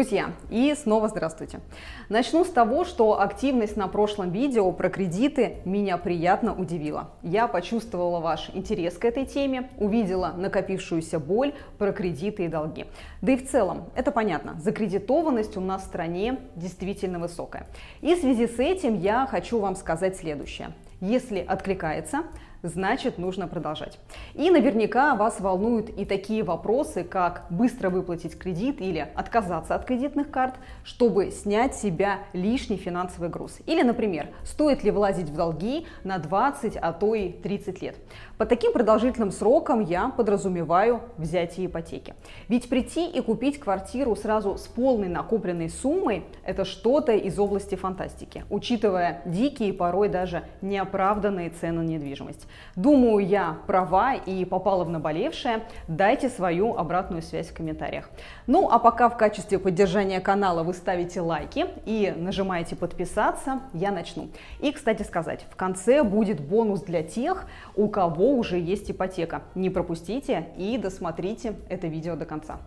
Друзья, и снова здравствуйте. Начну с того, что активность на прошлом видео про кредиты меня приятно удивила. Я почувствовала ваш интерес к этой теме, увидела накопившуюся боль про кредиты и долги. Да и в целом, это понятно, закредитованность у нас в стране действительно высокая. И в связи с этим я хочу вам сказать следующее. Если откликается, значит нужно продолжать. И наверняка вас волнуют и такие вопросы, как быстро выплатить кредит или отказаться от кредитных карт, чтобы снять с себя лишний финансовый груз. Или, например, стоит ли влазить в долги на 20, а то и 30 лет. По таким продолжительным срокам я подразумеваю взятие ипотеки. Ведь прийти и купить квартиру сразу с полной накопленной суммой – это что-то из области фантастики, учитывая дикие, порой даже неоправданные цены на недвижимость. Думаю, я права и попала в наболевшее. Дайте свою обратную связь в комментариях. Ну а пока в качестве поддержания канала вы ставите лайки и нажимаете подписаться, я начну. И, кстати сказать, в конце будет бонус для тех, у кого уже есть ипотека. Не пропустите и досмотрите это видео до конца.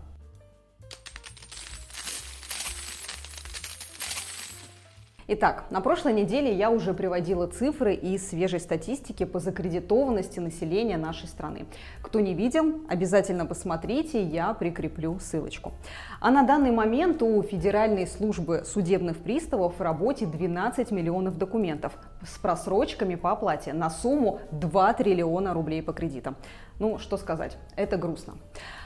Итак, на прошлой неделе я уже приводила цифры из свежей статистики по закредитованности населения нашей страны. Кто не видел, обязательно посмотрите, я прикреплю ссылочку. А на данный момент у Федеральной службы судебных приставов в работе 12 миллионов документов с просрочками по оплате на сумму 2 триллиона рублей по кредитам. Ну, что сказать, это грустно.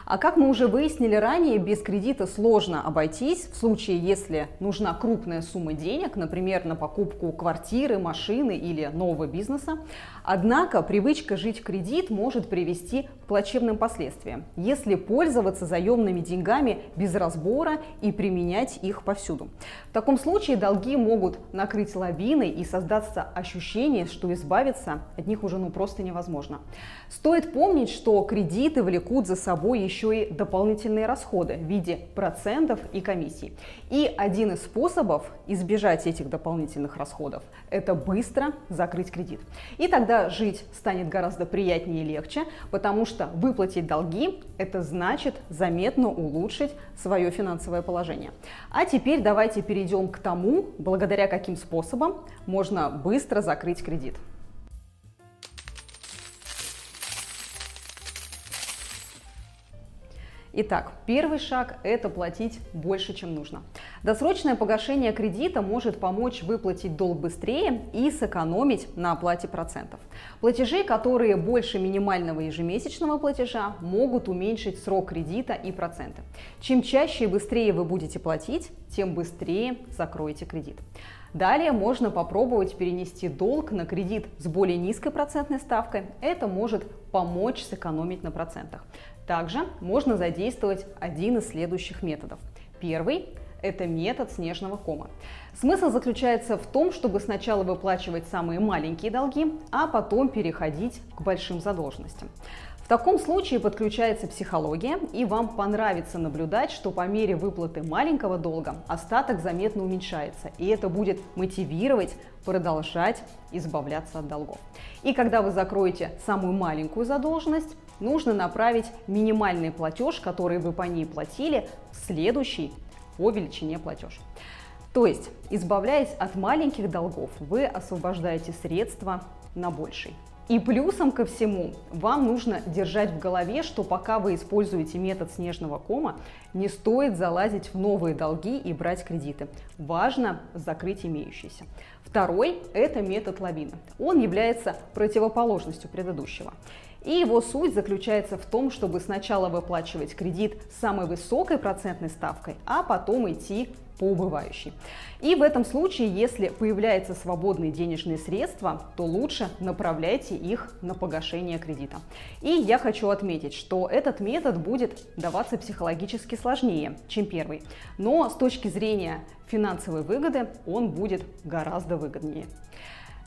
А как мы уже выяснили ранее, без кредита сложно обойтись в случае, если нужна крупная сумма денег, например, на покупку квартиры, машины или нового бизнеса. Однако привычка жить в кредит может привести к плачевным последствиям, если пользоваться заемными деньгами без разбора и применять их повсюду. В таком случае долги могут накрыть лавиной и создаться ощущение, что избавиться от них уже ну просто невозможно. Стоит помнить, что кредиты влекут за собой еще еще и дополнительные расходы в виде процентов и комиссий. И один из способов избежать этих дополнительных расходов – это быстро закрыть кредит. И тогда жить станет гораздо приятнее и легче, потому что выплатить долги – это значит заметно улучшить свое финансовое положение. А теперь давайте перейдем к тому, благодаря каким способам можно быстро закрыть кредит. Итак, первый шаг – это платить больше, чем нужно. Досрочное погашение кредита может помочь выплатить долг быстрее и сэкономить на оплате процентов. Платежи, которые больше минимального ежемесячного платежа, могут уменьшить срок кредита и проценты. Чем чаще и быстрее вы будете платить, тем быстрее закроете кредит. Далее можно попробовать перенести долг на кредит с более низкой процентной ставкой. Это может помочь сэкономить на процентах. Также можно задействовать один из следующих методов. Первый – это метод снежного кома. Смысл заключается в том, чтобы сначала выплачивать самые маленькие долги, а потом переходить к большим задолженностям. В таком случае подключается психология, и вам понравится наблюдать, что по мере выплаты маленького долга остаток заметно уменьшается, и это будет мотивировать продолжать избавляться от долгов. И когда вы закроете самую маленькую задолженность, нужно направить минимальный платеж, который вы по ней платили, в следующий по величине платеж. То есть, избавляясь от маленьких долгов, вы освобождаете средства на больший. И плюсом ко всему, вам нужно держать в голове, что пока вы используете метод снежного кома, не стоит залазить в новые долги и брать кредиты. Важно закрыть имеющиеся. Второй – это метод лавины. Он является противоположностью предыдущего. И его суть заключается в том, чтобы сначала выплачивать кредит с самой высокой процентной ставкой, а потом идти по убывающей. И в этом случае, если появляются свободные денежные средства, то лучше направляйте их на погашение кредита. И я хочу отметить, что этот метод будет даваться психологически сложнее, чем первый. Но с точки зрения финансовой выгоды он будет гораздо выгоднее.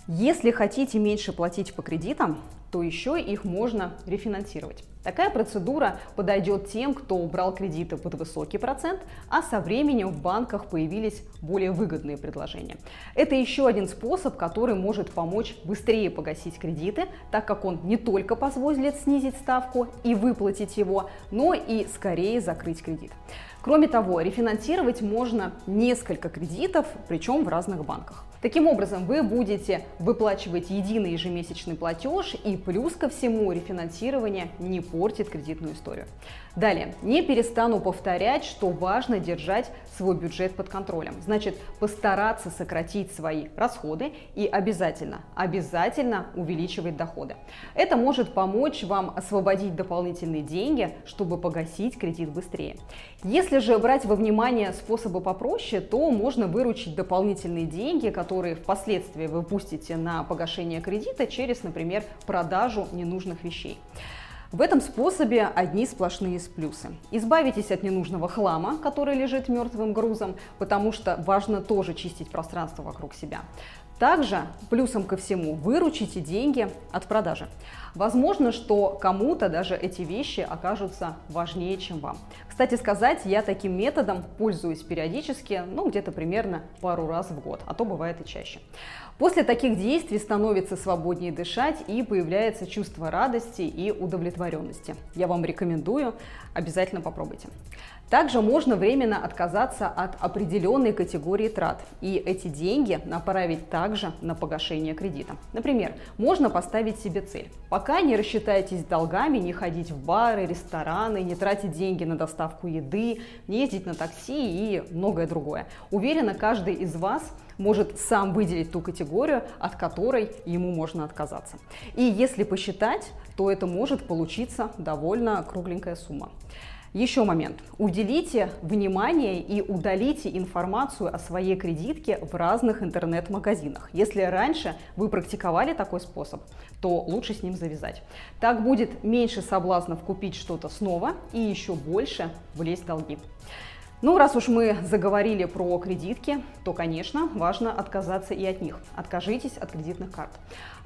Если хотите меньше платить по кредитам, то еще их можно рефинансировать. Такая процедура подойдет тем, кто убрал кредиты под высокий процент, а со временем в банках появились более выгодные предложения. Это еще один способ, который может помочь быстрее погасить кредиты, так как он не только позволит снизить ставку и выплатить его, но и скорее закрыть кредит. Кроме того, рефинансировать можно несколько кредитов, причем в разных банках. Таким образом, вы будете выплачивать единый ежемесячный платеж и плюс ко всему рефинансирование не портит кредитную историю. Далее, не перестану повторять, что важно держать свой бюджет под контролем. Значит, постараться сократить свои расходы и обязательно, обязательно увеличивать доходы. Это может помочь вам освободить дополнительные деньги, чтобы погасить кредит быстрее. Если же брать во внимание способы попроще, то можно выручить дополнительные деньги, которые впоследствии вы пустите на погашение кредита через, например, продажу ненужных вещей. В этом способе одни сплошные плюсы. Избавитесь от ненужного хлама, который лежит мертвым грузом, потому что важно тоже чистить пространство вокруг себя. Также плюсом ко всему выручите деньги от продажи. Возможно, что кому-то даже эти вещи окажутся важнее, чем вам. Кстати сказать, я таким методом пользуюсь периодически, ну где-то примерно пару раз в год, а то бывает и чаще. После таких действий становится свободнее дышать и появляется чувство радости и удовлетворенности. Я вам рекомендую, обязательно попробуйте. Также можно временно отказаться от определенной категории трат и эти деньги направить также на погашение кредита. Например, можно поставить себе цель. Пока не рассчитаетесь долгами, не ходить в бары, рестораны, не тратить деньги на доставку еды, не ездить на такси и многое другое. Уверена, каждый из вас может сам выделить ту категорию, от которой ему можно отказаться. И если посчитать, то это может получиться довольно кругленькая сумма. Еще момент. Уделите внимание и удалите информацию о своей кредитке в разных интернет-магазинах. Если раньше вы практиковали такой способ, то лучше с ним завязать. Так будет меньше соблазнов купить что-то снова и еще больше влезть в долги. Ну, раз уж мы заговорили про кредитки, то, конечно, важно отказаться и от них. Откажитесь от кредитных карт.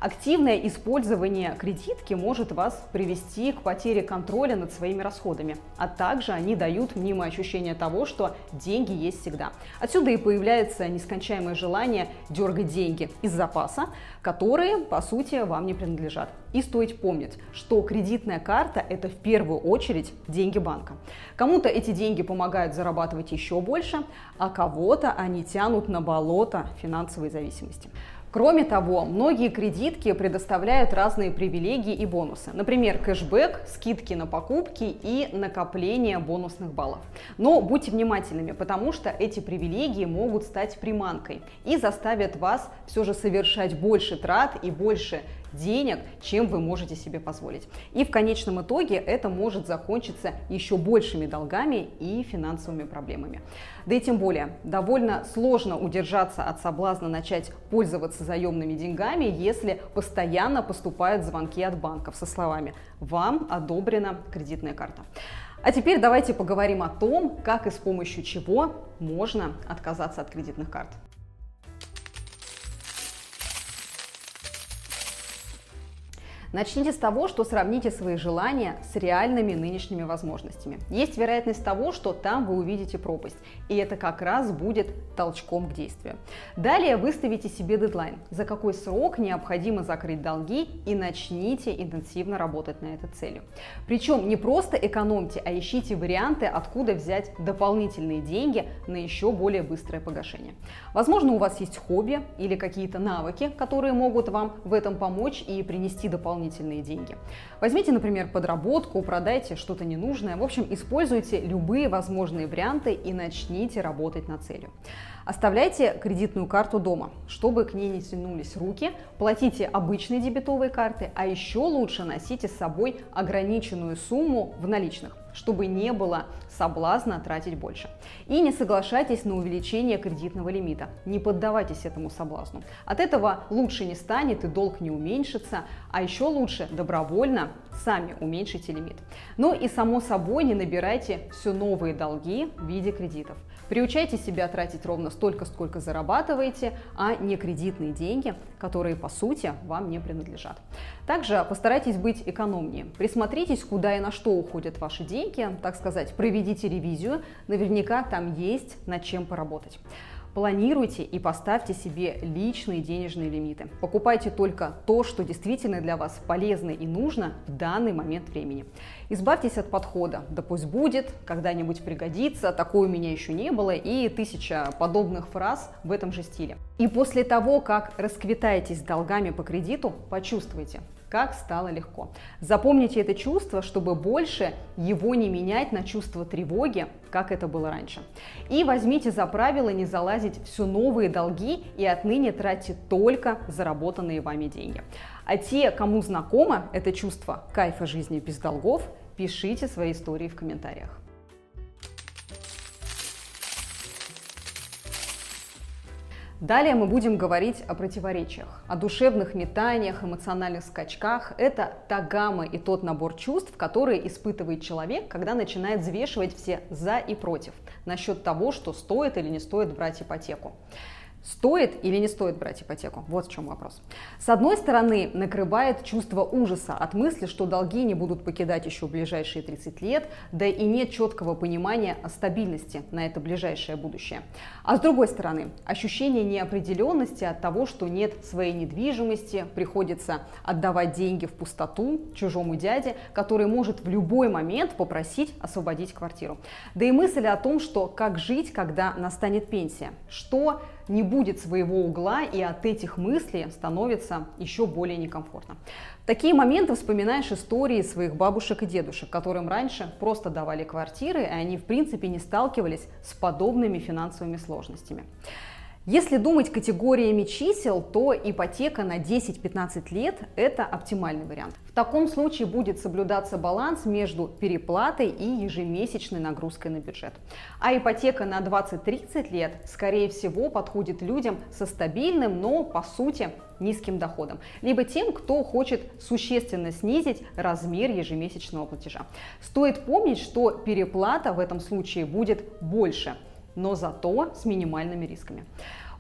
Активное использование кредитки может вас привести к потере контроля над своими расходами, а также они дают мнимое ощущение того, что деньги есть всегда. Отсюда и появляется нескончаемое желание дергать деньги из запаса, которые, по сути, вам не принадлежат. И стоит помнить, что кредитная карта – это в первую очередь деньги банка. Кому-то эти деньги помогают зарабатывать еще больше, а кого-то они тянут на болото финансовой зависимости. Кроме того, многие кредитки предоставляют разные привилегии и бонусы. Например, кэшбэк, скидки на покупки и накопление бонусных баллов. Но будьте внимательными, потому что эти привилегии могут стать приманкой и заставят вас все же совершать больше трат и больше денег, чем вы можете себе позволить. И в конечном итоге это может закончиться еще большими долгами и финансовыми проблемами. Да и тем более, довольно сложно удержаться от соблазна начать пользоваться заемными деньгами, если постоянно поступают звонки от банков со словами «Вам одобрена кредитная карта». А теперь давайте поговорим о том, как и с помощью чего можно отказаться от кредитных карт. Начните с того, что сравните свои желания с реальными нынешними возможностями. Есть вероятность того, что там вы увидите пропасть, и это как раз будет толчком к действию. Далее выставите себе дедлайн, за какой срок необходимо закрыть долги и начните интенсивно работать на этой цели. Причем не просто экономьте, а ищите варианты, откуда взять дополнительные деньги на еще более быстрое погашение. Возможно, у вас есть хобби или какие-то навыки, которые могут вам в этом помочь и принести дополнительные дополнительные деньги. Возьмите, например, подработку, продайте что-то ненужное. В общем, используйте любые возможные варианты и начните работать над целью. Оставляйте кредитную карту дома, чтобы к ней не тянулись руки, платите обычные дебетовые карты, а еще лучше носите с собой ограниченную сумму в наличных чтобы не было соблазна тратить больше. И не соглашайтесь на увеличение кредитного лимита. Не поддавайтесь этому соблазну. От этого лучше не станет и долг не уменьшится, а еще лучше добровольно сами уменьшите лимит. Ну и само собой не набирайте все новые долги в виде кредитов. Приучайте себя тратить ровно столько, сколько зарабатываете, а не кредитные деньги, которые по сути вам не принадлежат. Также постарайтесь быть экономнее. Присмотритесь, куда и на что уходят ваши деньги, так сказать, проведите ревизию, наверняка там есть над чем поработать. Планируйте и поставьте себе личные денежные лимиты. Покупайте только то, что действительно для вас полезно и нужно в данный момент времени. Избавьтесь от подхода, да пусть будет, когда-нибудь пригодится, такой у меня еще не было, и тысяча подобных фраз в этом же стиле. И после того, как расквитаетесь долгами по кредиту, почувствуйте, как стало легко. Запомните это чувство, чтобы больше его не менять на чувство тревоги, как это было раньше. И возьмите за правило не залазить все новые долги и отныне тратьте только заработанные вами деньги. А те, кому знакомо это чувство кайфа жизни без долгов, пишите свои истории в комментариях. Далее мы будем говорить о противоречиях, о душевных метаниях, эмоциональных скачках. Это та гамма и тот набор чувств, которые испытывает человек, когда начинает взвешивать все за и против насчет того, что стоит или не стоит брать ипотеку. Стоит или не стоит брать ипотеку? Вот в чем вопрос. С одной стороны, накрывает чувство ужаса от мысли, что долги не будут покидать еще в ближайшие 30 лет, да и нет четкого понимания о стабильности на это ближайшее будущее. А с другой стороны, ощущение неопределенности от того, что нет своей недвижимости, приходится отдавать деньги в пустоту чужому дяде, который может в любой момент попросить освободить квартиру. Да и мысль о том, что как жить, когда настанет пенсия, что не будет своего угла, и от этих мыслей становится еще более некомфортно. Такие моменты вспоминаешь истории своих бабушек и дедушек, которым раньше просто давали квартиры, и они в принципе не сталкивались с подобными финансовыми сложностями. Если думать категориями чисел, то ипотека на 10-15 лет – это оптимальный вариант. В таком случае будет соблюдаться баланс между переплатой и ежемесячной нагрузкой на бюджет. А ипотека на 20-30 лет, скорее всего, подходит людям со стабильным, но по сути низким доходом, либо тем, кто хочет существенно снизить размер ежемесячного платежа. Стоит помнить, что переплата в этом случае будет больше – но зато с минимальными рисками.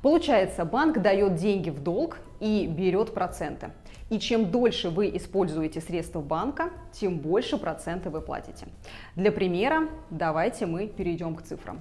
Получается, банк дает деньги в долг и берет проценты. И чем дольше вы используете средства банка, тем больше проценты вы платите. Для примера давайте мы перейдем к цифрам.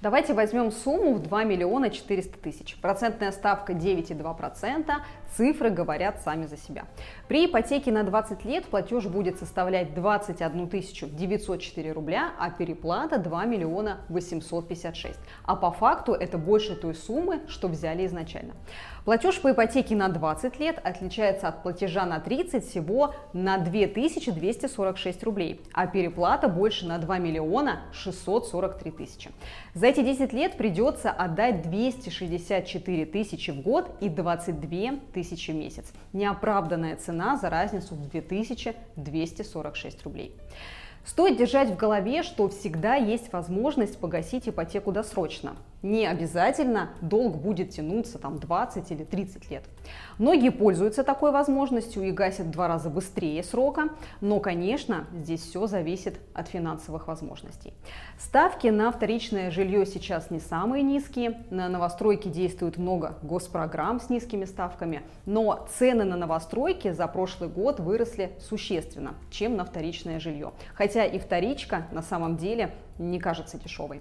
Давайте возьмем сумму в 2 миллиона 400 тысяч. Процентная ставка 9,2%, цифры говорят сами за себя. При ипотеке на 20 лет платеж будет составлять 21 904 рубля, а переплата 2 миллиона 856. А по факту это больше той суммы, что взяли изначально. Платеж по ипотеке на 20 лет отличается от платежа на 30 всего на 2246 рублей, а переплата больше на 2 миллиона 643 тысячи. За эти 10 лет придется отдать 264 тысячи в год и 22 тысячи в месяц. Неоправданная цена за разницу в 2246 рублей. Стоит держать в голове, что всегда есть возможность погасить ипотеку досрочно. Не обязательно долг будет тянуться там 20 или 30 лет. Многие пользуются такой возможностью и гасят два раза быстрее срока, но, конечно, здесь все зависит от финансовых возможностей. Ставки на вторичное жилье сейчас не самые низкие, на новостройки действует много госпрограмм с низкими ставками, но цены на новостройки за прошлый год выросли существенно, чем на вторичное жилье. Хотя и вторичка на самом деле не кажется дешевой.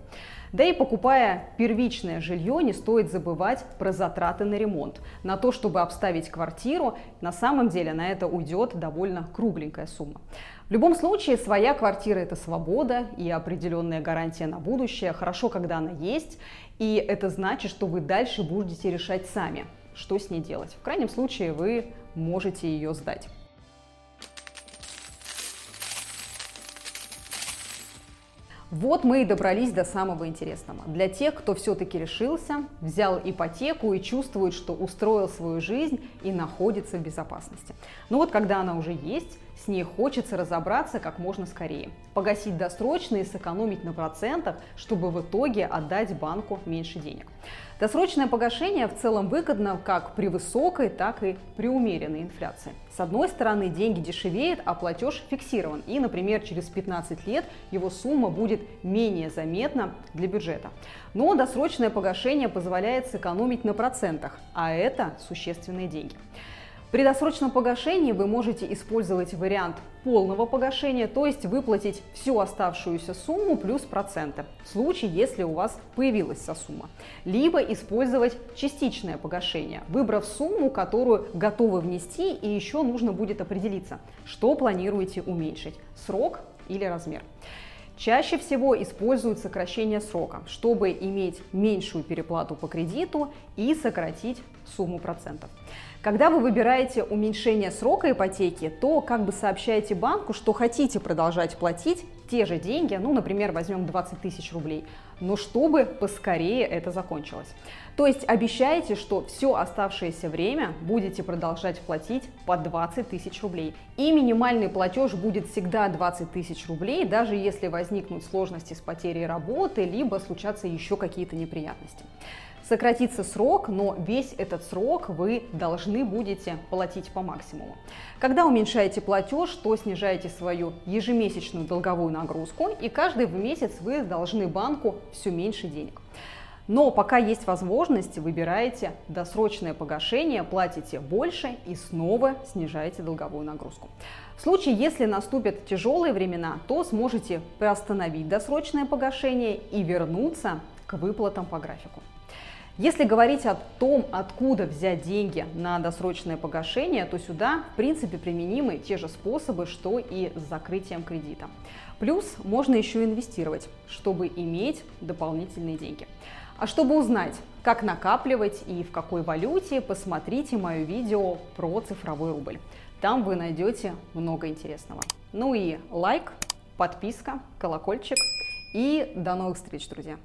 Да и покупая первичное жилье, не стоит забывать про затраты на ремонт. На то, чтобы обставить квартиру, на самом деле на это уйдет довольно кругленькая сумма. В любом случае, своя квартира – это свобода и определенная гарантия на будущее. Хорошо, когда она есть, и это значит, что вы дальше будете решать сами, что с ней делать. В крайнем случае, вы можете ее сдать. Вот мы и добрались до самого интересного. Для тех, кто все-таки решился, взял ипотеку и чувствует, что устроил свою жизнь и находится в безопасности. Но вот когда она уже есть, с ней хочется разобраться как можно скорее. Погасить досрочно и сэкономить на процентах, чтобы в итоге отдать банку меньше денег. Досрочное погашение в целом выгодно как при высокой, так и при умеренной инфляции. С одной стороны, деньги дешевеют, а платеж фиксирован. И, например, через 15 лет его сумма будет менее заметна для бюджета. Но досрочное погашение позволяет сэкономить на процентах, а это существенные деньги. При досрочном погашении вы можете использовать вариант полного погашения, то есть выплатить всю оставшуюся сумму плюс проценты, в случае, если у вас появилась вся сумма. Либо использовать частичное погашение, выбрав сумму, которую готовы внести, и еще нужно будет определиться, что планируете уменьшить – срок или размер. Чаще всего используют сокращение срока, чтобы иметь меньшую переплату по кредиту и сократить сумму процентов. Когда вы выбираете уменьшение срока ипотеки, то как бы сообщаете банку, что хотите продолжать платить те же деньги, ну, например, возьмем 20 тысяч рублей, но чтобы поскорее это закончилось. То есть обещаете, что все оставшееся время будете продолжать платить по 20 тысяч рублей. И минимальный платеж будет всегда 20 тысяч рублей, даже если возникнут сложности с потерей работы, либо случатся еще какие-то неприятности сократится срок, но весь этот срок вы должны будете платить по максимуму. Когда уменьшаете платеж, то снижаете свою ежемесячную долговую нагрузку, и каждый месяц вы должны банку все меньше денег. Но пока есть возможность, выбираете досрочное погашение, платите больше и снова снижаете долговую нагрузку. В случае, если наступят тяжелые времена, то сможете приостановить досрочное погашение и вернуться к выплатам по графику. Если говорить о том, откуда взять деньги на досрочное погашение, то сюда, в принципе, применимы те же способы, что и с закрытием кредита. Плюс можно еще инвестировать, чтобы иметь дополнительные деньги. А чтобы узнать, как накапливать и в какой валюте, посмотрите мое видео про цифровой рубль. Там вы найдете много интересного. Ну и лайк, подписка, колокольчик и до новых встреч, друзья!